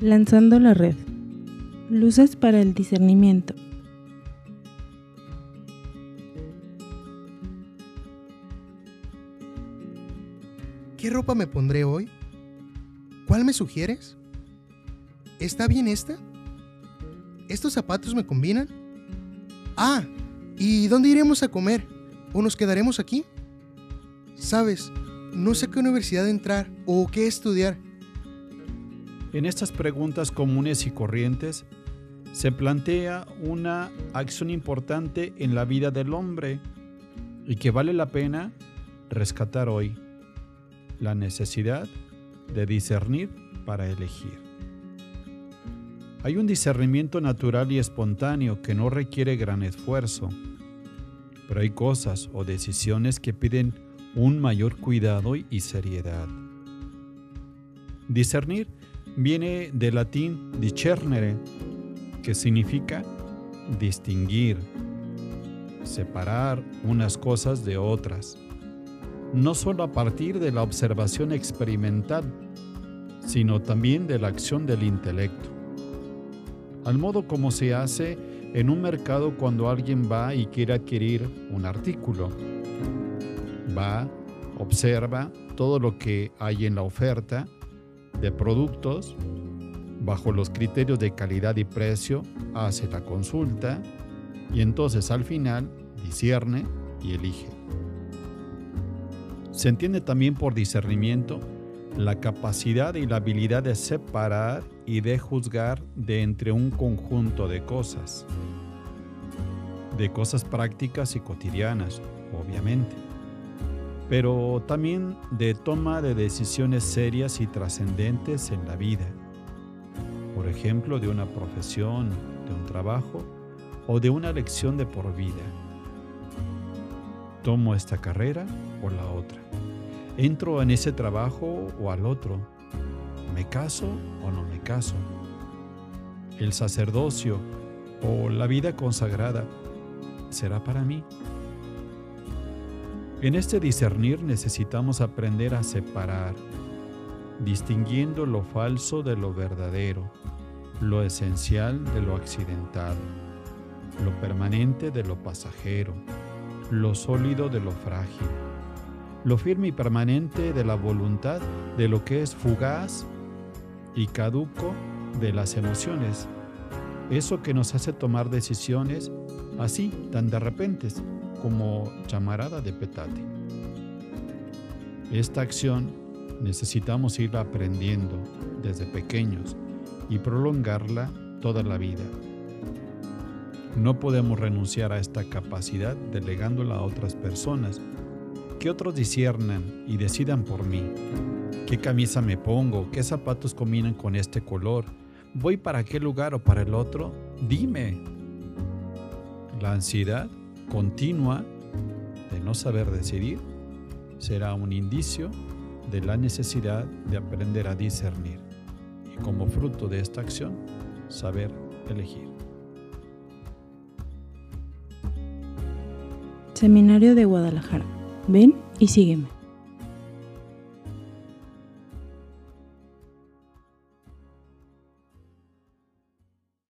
Lanzando la red. Luces para el discernimiento. ¿Qué ropa me pondré hoy? ¿Cuál me sugieres? ¿Está bien esta? ¿Estos zapatos me combinan? Ah, ¿y dónde iremos a comer? ¿O nos quedaremos aquí? Sabes, no sé qué universidad entrar o qué estudiar. En estas preguntas comunes y corrientes se plantea una acción importante en la vida del hombre y que vale la pena rescatar hoy, la necesidad de discernir para elegir. Hay un discernimiento natural y espontáneo que no requiere gran esfuerzo, pero hay cosas o decisiones que piden un mayor cuidado y seriedad. Discernir viene del latín discernere, que significa distinguir, separar unas cosas de otras, no solo a partir de la observación experimental, sino también de la acción del intelecto. Al modo como se hace en un mercado cuando alguien va y quiere adquirir un artículo. Va, observa todo lo que hay en la oferta, de productos bajo los criterios de calidad y precio, hace la consulta y entonces al final discierne y elige. Se entiende también por discernimiento la capacidad y la habilidad de separar y de juzgar de entre un conjunto de cosas, de cosas prácticas y cotidianas, obviamente pero también de toma de decisiones serias y trascendentes en la vida. Por ejemplo, de una profesión, de un trabajo o de una lección de por vida. ¿Tomo esta carrera o la otra? ¿Entro en ese trabajo o al otro? ¿Me caso o no me caso? ¿El sacerdocio o la vida consagrada será para mí? En este discernir necesitamos aprender a separar, distinguiendo lo falso de lo verdadero, lo esencial de lo accidental, lo permanente de lo pasajero, lo sólido de lo frágil, lo firme y permanente de la voluntad de lo que es fugaz y caduco de las emociones, eso que nos hace tomar decisiones así tan de repentes como llamarada de petate. Esta acción necesitamos ir aprendiendo desde pequeños y prolongarla toda la vida. No podemos renunciar a esta capacidad delegándola a otras personas, que otros disiernan y decidan por mí. ¿Qué camisa me pongo? ¿Qué zapatos combinan con este color? ¿Voy para qué lugar o para el otro? Dime. La ansiedad continua de no saber decidir será un indicio de la necesidad de aprender a discernir y como fruto de esta acción, saber elegir. Seminario de Guadalajara. Ven y sígueme.